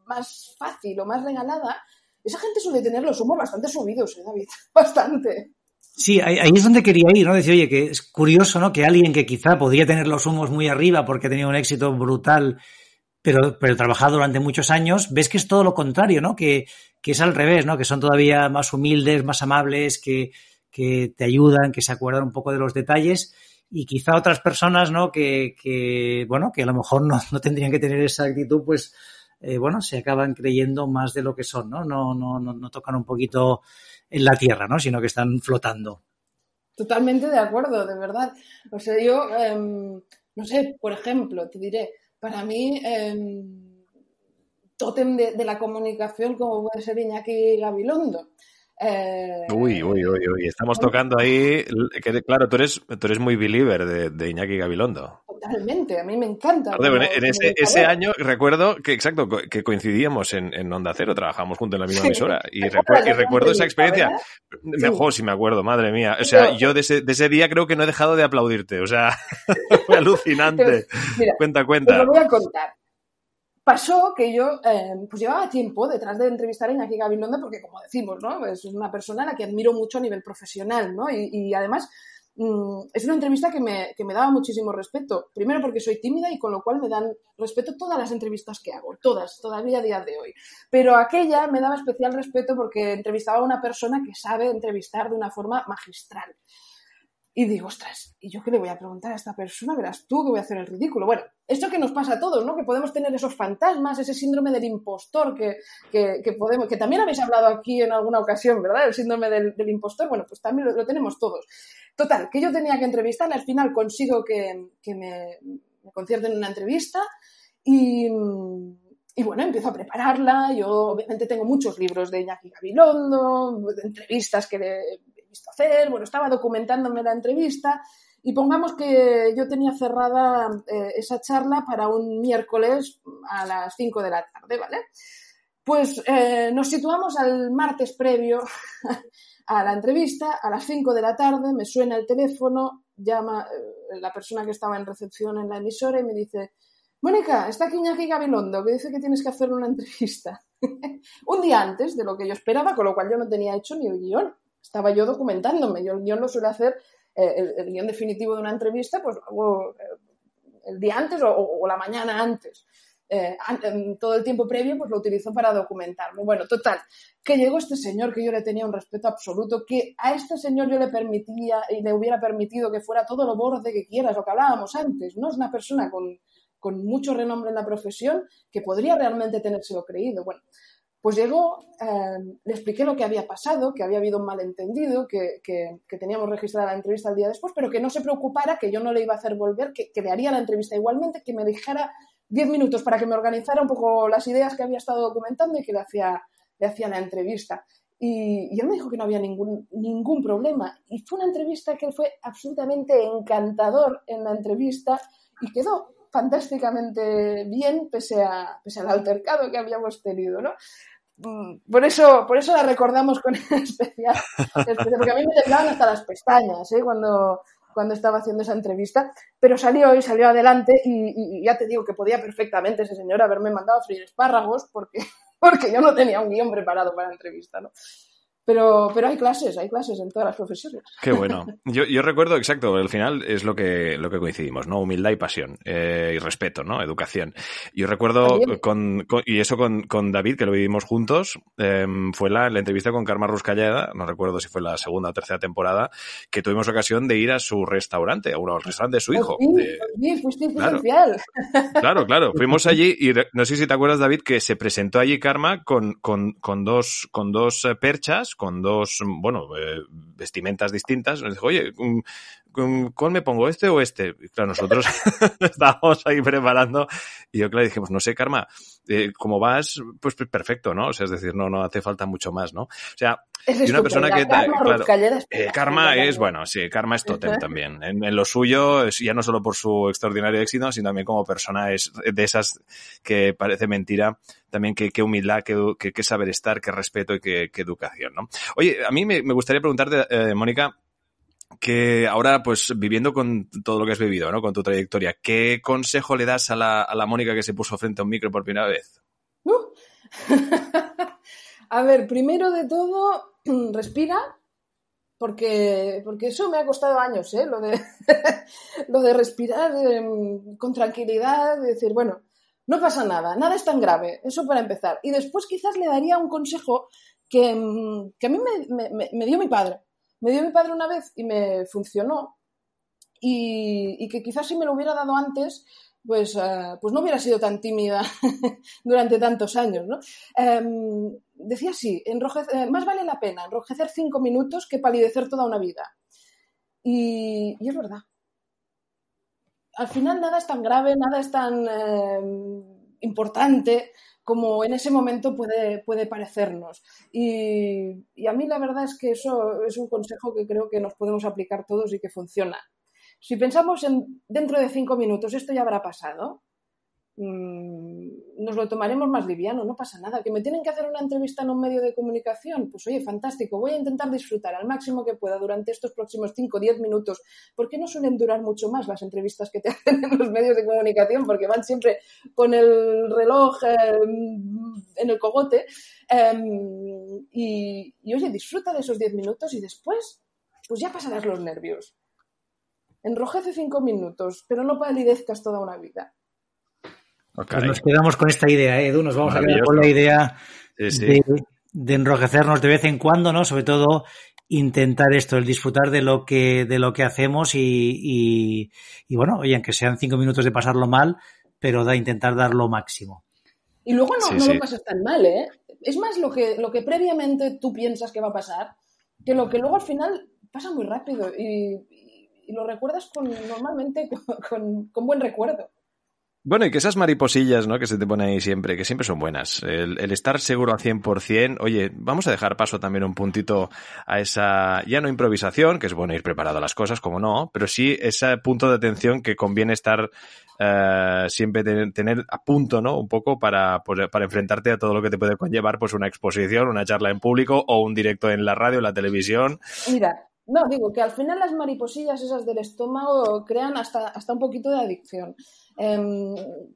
más fácil o más regalada, esa gente suele tener los humos bastante subidos, ¿eh, David? Bastante. Sí, ahí, es donde quería ir, ¿no? Decir, oye, que es curioso, ¿no? Que alguien que quizá podría tener los humos muy arriba porque ha tenido un éxito brutal, pero, pero trabajado durante muchos años, ves que es todo lo contrario, ¿no? Que, que es al revés, ¿no? Que son todavía más humildes, más amables, que, que te ayudan, que se acuerdan un poco de los detalles y quizá otras personas, ¿no? Que, que bueno, que a lo mejor no, no tendrían que tener esa actitud, pues, eh, bueno, se acaban creyendo más de lo que son, ¿no? No, no, no, tocan un poquito en la tierra, ¿no? Sino que están flotando. Totalmente de acuerdo, de verdad. O sea, yo, em, no sé, por ejemplo, te diré, para mí, eh, tótem de, de, la comunicación como puede ser Iñaki Gabilondo. Eh, uy, uy, uy, uy, estamos tocando ahí, que, claro, tú eres, tú eres muy believer de, Iñaki Gabilondo. Totalmente, a mí me encanta. en ese, año recuerdo que, exacto, que coincidíamos en, Onda Cero, trabajamos juntos en la misma emisora y, recuerdo esa experiencia. Mejor si me acuerdo, madre mía. O sea, yo de ese, día creo que no he dejado de aplaudirte, o sea, fue alucinante. cuenta, cuenta. Te lo voy a contar pasó que yo eh, pues llevaba tiempo detrás de entrevistar a Iñaki Gabilondo porque, como decimos, ¿no? es una persona a la que admiro mucho a nivel profesional ¿no? y, además mm, es una entrevista que me, que me, daba muchísimo respeto. Primero porque soy tímida y con lo cual me dan respeto todas las entrevistas que hago, todas, todavía a día de hoy. Pero aquella me daba especial respeto porque entrevistaba a una persona que sabe entrevistar de una forma magistral. Y digo, ostras, ¿y yo qué le voy a preguntar a esta persona? Verás tú que voy a hacer el ridículo. Bueno, esto que nos pasa a todos, ¿no? Que podemos tener esos fantasmas, ese síndrome del impostor que, que, podemos, que también habéis hablado aquí en alguna ocasión, ¿verdad? El síndrome del, impostor, bueno, pues también lo, tenemos todos. Total, que yo tenía que entrevistarla, al final consigo que, que me, me concierten una entrevista y, y bueno, empiezo a prepararla. Yo obviamente tengo muchos libros de Iñaki Gabilondo, entrevistas que visto hacer, bueno, estaba documentándome la entrevista y pongamos que yo tenía cerrada eh, esa charla para un miércoles a las 5 de la tarde, ¿vale? Pues eh, nos situamos al martes previo a la entrevista, a las 5 de la tarde, me suena el teléfono, llama, eh, la persona que estaba en recepción en la emisora y me dice, Mónica, está aquí Iñaki Gabilondo, que dice que tienes que hacer una entrevista. un día antes de lo que yo esperaba, con lo cual yo no tenía hecho ni el guion. Estaba yo documentándome. Yo el guion lo suele hacer, eh, el, guion definitivo de una entrevista, pues eh, el día antes o, la mañana antes. Eh, todo el tiempo previo pues lo utilizo para documentarme. Bueno, total, que llegó este señor que yo le tenía un respeto absoluto, que a este señor yo le permitía y le hubiera permitido que fuera todo lo borde que quieras, lo que hablábamos antes, no es una persona con, con mucho renombre en la profesión que podría realmente tenérselo creído. Bueno, pues llegó, eh, le expliqué lo que había pasado, que había habido un malentendido, que, que, teníamos registrada la entrevista el día después, pero que no se preocupara, que yo no le iba a hacer volver, que, que le haría la entrevista igualmente, que me dijera diez minutos para que me organizara un poco las ideas que había estado documentando y que le hacía, le hacía la entrevista. Y, y, él me dijo que no había ningún, ningún problema. Y fue una entrevista que fue absolutamente encantador en la entrevista y quedó fantásticamente bien pese, a, pese al altercado que habíamos tenido, ¿no? Mm, por eso, por eso la recordamos con especial, porque a mí me temblaban hasta las pestañas ¿eh? cuando, cuando estaba haciendo esa entrevista, pero salió y salió adelante y, ya te digo que podía perfectamente ese señor haberme mandado a freír espárragos porque, porque yo no tenía un guion preparado para la entrevista, ¿no? Pero, pero hay clases, hay clases en todas las profesiones. Qué bueno. Yo, yo recuerdo, exacto, al final es lo que, lo que coincidimos, ¿no? Humildad y pasión, eh, y respeto, ¿no? Educación. Yo recuerdo con, y eso con, con, David, que lo vivimos juntos, eh, fue la, la, entrevista con Karma Ruscalleda, no recuerdo si fue la segunda o tercera temporada, que tuvimos ocasión de ir a su restaurante, a un restaurante de su hijo. Sí, fuiste claro, claro, claro, fuimos allí y no sé si te acuerdas, David, que se presentó allí Karma con, con, con dos, con dos eh, perchas con dos, bueno, eh, vestimentas distintas. Nos dijo, oye, mm, mm, ¿cuál me pongo, este o este? Y claro, nosotros estábamos ahí preparando y yo, claro, dijimos, no sé, Karma, eh, como vas, pues perfecto, ¿no? O sea, es decir, no, no hace falta mucho más, ¿no? O sea, y una persona que... Karma, eh, karma es, bueno, sí, Karma es totem también. En, lo suyo, ya no solo por su extraordinario éxito, sino también como persona es de esas que parece mentira, también qué, qué humildad, qué, qué, saber estar, qué respeto y qué, educación, ¿no? Oye, a mí me, gustaría preguntarte, eh, Mónica, que ahora, pues viviendo con todo lo que has vivido, ¿no? Con tu trayectoria, ¿qué consejo le das a la, a la Mónica que se puso frente a un micro por primera vez? Uh. a ver, primero de todo, respira, porque, porque eso me ha costado años, ¿eh? Lo de, lo de respirar em, con tranquilidad, de decir, bueno, no pasa nada, nada es tan grave, eso para empezar. Y después quizás le daría un consejo que, em, que a mí me, me, dio mi padre. Me dio mi padre una vez y me funcionó. Y, que quizás si me lo hubiera dado antes, pues, uh, pues no hubiera sido tan tímida durante tantos años. ¿no? Um, decía así, enrojecer, más vale la pena enrojecer cinco minutos que palidecer toda una vida. Y, es verdad. Al final nada es tan grave, nada es tan eh, importante como en ese momento puede, puede parecernos. Y, y, a mí la verdad es que eso es un consejo que creo que nos podemos aplicar todos y que funciona. Si pensamos en dentro de cinco minutos esto ya habrá pasado, mm, nos lo tomaremos más liviano, no pasa nada. ¿Que me tienen que hacer una entrevista en un medio de comunicación? Pues oye, fantástico, voy a intentar disfrutar al máximo que pueda durante estos próximos 5 o 10 minutos. ¿Por qué no suelen durar mucho más las entrevistas que te hacen en los medios de comunicación? Porque van siempre con el reloj em, en el cogote. Em, y, y oye, disfruta de esos 10 minutos y después, pues ya pasarás los nervios. Enrojece cinco minutos, pero no palidezcas toda una vida. Pues nos quedamos con esta idea, ¿eh, Edu. Nos vamos a quedar con la idea De, enrojecernos de vez en cuando, ¿no? Sobre todo intentar esto, el disfrutar de lo que, de lo que hacemos y, y, bueno, oye, aunque sean cinco minutos de pasarlo mal, pero da intentar dar lo máximo. Y luego no, no lo pasas tan mal, ¿eh? Es más lo que, lo que previamente tú piensas que va a pasar, que lo que luego al final pasa muy rápido. Y, y lo recuerdas con, normalmente con, con, buen recuerdo. Bueno, y que esas mariposillas, ¿no? Que se te ponen ahí siempre, que siempre son buenas. El, estar seguro al 100%, oye, vamos a dejar paso también un puntito a esa, ya no improvisación, que es bueno ir preparado a las cosas, como no, pero sí ese punto de atención que conviene estar eh, siempre tener a punto, ¿no? Un poco para, pues, para enfrentarte a todo lo que te puede conllevar, pues una exposición, una charla en público o un directo en la radio, la televisión. Mira, No, digo que al final las mariposillas esas del estómago crean hasta, hasta un poquito de adicción. Em,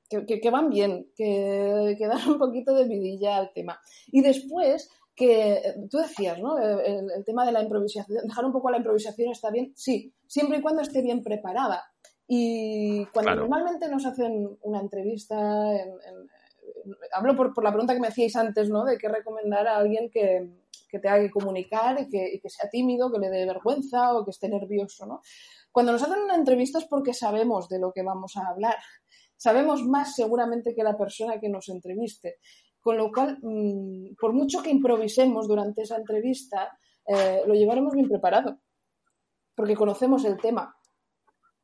que, van bien, que, que, dan un poquito de vidilla al tema. Y después, que tú decías, ¿no? El, tema de la improvisación, dejar un poco la improvisación está bien, sí, siempre y cuando esté bien preparada. Y cuando normalmente nos hacen una entrevista, hablo por, por, la pregunta que me hacíais antes, ¿no? De qué recomendar a alguien que, que tenga que comunicar y que, sea tímido, que le dé vergüenza o que esté nervioso, ¿no? Cuando nos hacen una entrevista es porque sabemos de lo que vamos a hablar. Sabemos más seguramente que la persona que nos entreviste. Con lo cual, mm, por mucho que improvisemos durante esa entrevista, eh, lo llevaremos bien preparado, porque conocemos el tema.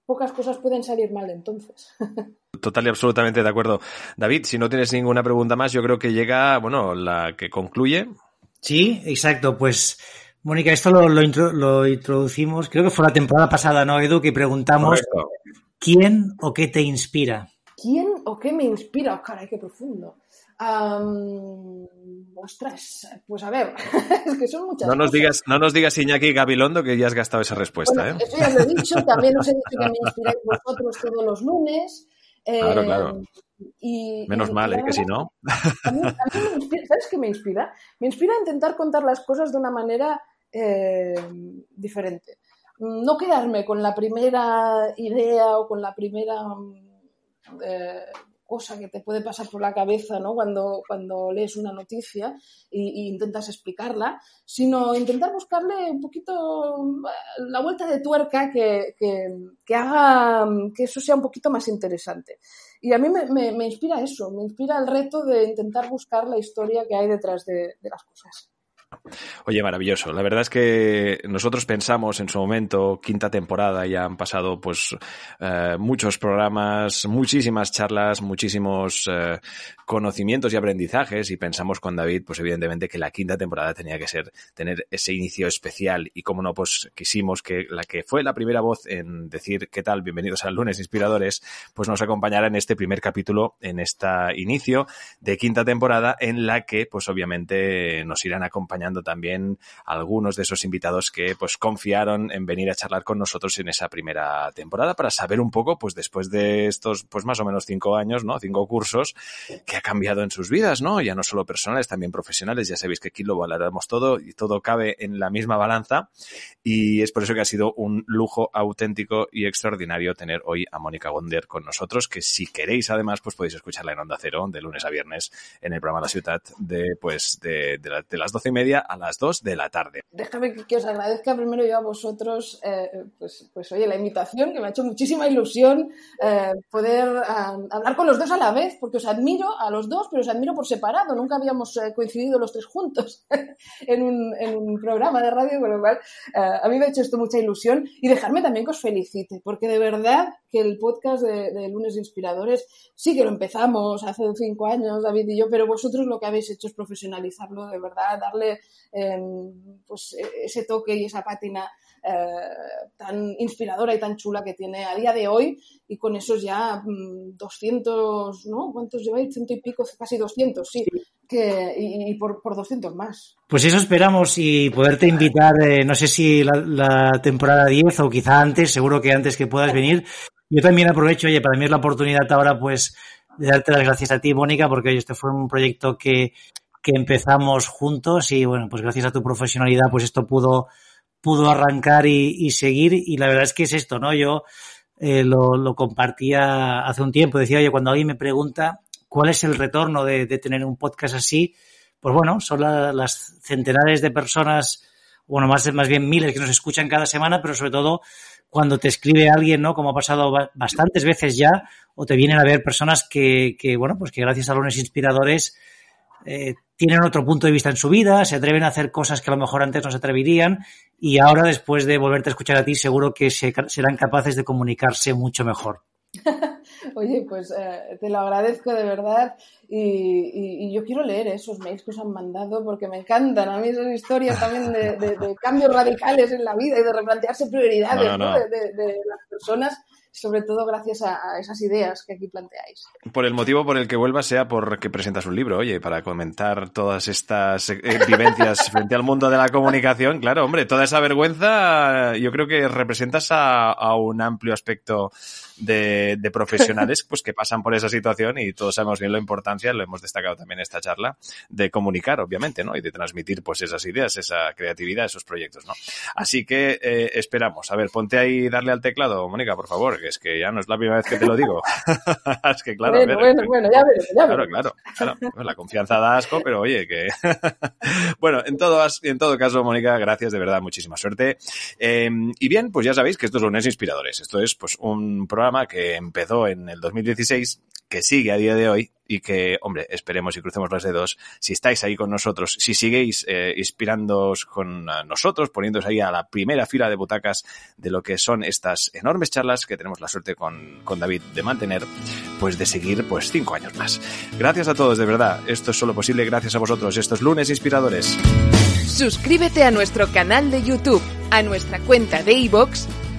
Pocas cosas pueden salir mal entonces. Total y absolutamente de acuerdo. David, si no tienes ninguna pregunta más, yo creo que llega, bueno, la que concluye, Sí, exacto. Pues, Mónica, esto lo, lo, introducimos, creo que fue la temporada pasada, ¿no, Edu? Que preguntamos quién o qué te inspira. ¿Quién o qué me inspira? Oh, caray, qué profundo. ostras, pues a ver, es que son muchas no nos Digas, no nos digas Iñaki Gabilondo que ya has gastado esa respuesta. ¿eh? Eso ya lo he dicho, también os he dicho que me inspiráis vosotros todos los lunes. Claro, claro. Eh, Menos mal, ¿eh? que si no. ¿Sabes qué me inspira? Me inspira a intentar contar las cosas de una manera eh, diferente. No quedarme con la primera idea o con la primera eh, cosa que te puede pasar por la cabeza ¿no? cuando, cuando lees una noticia e, intentas explicarla, sino intentar buscarle un poquito la vuelta de tuerca que, que, haga que eso sea un poquito más interesante. Y a mí me, me, inspira eso, me inspira el reto de intentar buscar la historia que hay detrás de las cosas. Oye, maravilloso. La verdad es que nosotros pensamos en su momento, quinta temporada, ya han pasado pues eh, muchos programas, muchísimas charlas, muchísimos eh, conocimientos y aprendizajes y pensamos con David, pues evidentemente que la quinta temporada tenía que ser tener ese inicio especial y como no, pues quisimos que la que fue la primera voz en decir qué tal, bienvenidos al lunes inspiradores, pues nos acompañara en este primer capítulo, en este inicio de quinta temporada en la que pues obviamente nos irán acompañando también algunos de esos invitados que pues confiaron en venir a charlar con nosotros en esa primera temporada para saber un poco, pues después de estos, pues más o menos cinco años, ¿no? Cinco cursos, que ha cambiado en sus vidas, ¿no? Ya no solo personales, también profesionales. Ya sabéis que aquí lo valoramos todo y todo cabe en la misma balanza. Y es por eso que ha sido un lujo auténtico y extraordinario tener hoy a Mónica Gonder con nosotros, que si queréis además, pues podéis escucharla en Onda Cero de lunes a viernes en el programa La Ciudad de, pues, de las doce y media a las 2 de la tarde. Déjame que, os agradezca primero yo a vosotros, eh, pues, pues oye, la invitación, que me ha hecho muchísima ilusión eh, poder hablar con los dos a la vez, porque os admiro a los dos, pero os admiro por separado. Nunca habíamos eh, coincidido los tres juntos en, un, en, un, programa de radio, con lo cual a mí me ha hecho esto mucha ilusión. Y dejarme también que os felicite, porque de verdad que el podcast de, de Lunes Inspiradores sí que lo empezamos hace cinco años, David y yo, pero vosotros lo que habéis hecho es profesionalizarlo, de verdad, darle pues e, ese toque y esa pátina eh, tan inspiradora y tan chula que tiene a día de hoy y con esos ya 200, mm, ¿no? ¿Cuántos lleváis? Ciento y pico, casi 200, sí. Que, y, por, por, 200 más. Pues eso esperamos y poderte invitar, eh, no sé si la, la, temporada 10 o quizá antes, seguro que antes que puedas venir. Yo también aprovecho, oye, para mí es la oportunidad ahora pues de darte las gracias a ti, Mónica, porque este fue un proyecto que, que empezamos juntos y bueno, pues gracias a tu profesionalidad pues esto pudo, pudo arrancar y, seguir y la verdad es que es esto, ¿no? Yo eh, lo, lo, compartía hace un tiempo, decía, oye, cuando alguien me pregunta cuál es el retorno de, tener un podcast así, pues bueno, son las centenares de personas, bueno, más, más bien miles que nos escuchan cada semana, pero sobre todo cuando te escribe alguien, ¿no? Como ha pasado bastantes veces ya, o te vienen a ver personas que, que bueno, pues que gracias a lunes inspiradores eh, tienen otro punto de vista en su vida, se atreven a hacer cosas que a lo mejor antes no se atreverían y ahora después de volverte a escuchar a ti seguro que serán capaces de comunicarse mucho mejor. Oye, pues eh, te lo agradezco de verdad y, yo quiero leer esos mails que os han mandado porque me encantan. A mí esas historias también de, cambios radicales en la vida y de replantearse prioridades De, las personas sobre todo gracias a, esas ideas que aquí planteáis. Por el motivo por el que vuelvas sea porque presentas un libro, oye, para comentar todas estas eh, vivencias frente al mundo de la comunicación, claro, hombre, toda esa vergüenza yo creo que representas a un amplio aspecto de, profesionales pues que pasan por esa situación y todos sabemos bien la importancia, lo hemos destacado también en esta charla, de comunicar, obviamente, ¿no? Y de transmitir pues esas ideas, esa creatividad, esos proyectos, ¿no? Así que eh, esperamos. A ver, ponte ahí darle al teclado, Mónica, por favor, que es que ya no es la primera vez que te lo digo. es que claro, bueno, bueno, bueno, ya veremos, ya Claro, claro, claro. Pues la confianza da asco, pero oye, que... bueno, en todo, en todo caso, Mónica, gracias, de verdad, muchísima suerte. Em, y bien, pues ya sabéis que estos lunes inspiradores. Esto es pues un programa que empezó en el 2016, que sigue a día de hoy y que, hombre, esperemos y crucemos los dedos. Si estáis ahí con nosotros, si seguís eh, inspirándoos con nosotros, poniéndose ahí a la primera fila de butacas de lo que son estas enormes charlas que tenemos la suerte con, con David de mantener, pues de seguir pues cinco años más. Gracias a todos, de verdad. Esto es solo posible gracias a vosotros, estos lunes inspiradores. Suscríbete a nuestro canal de YouTube, a nuestra cuenta de iVoox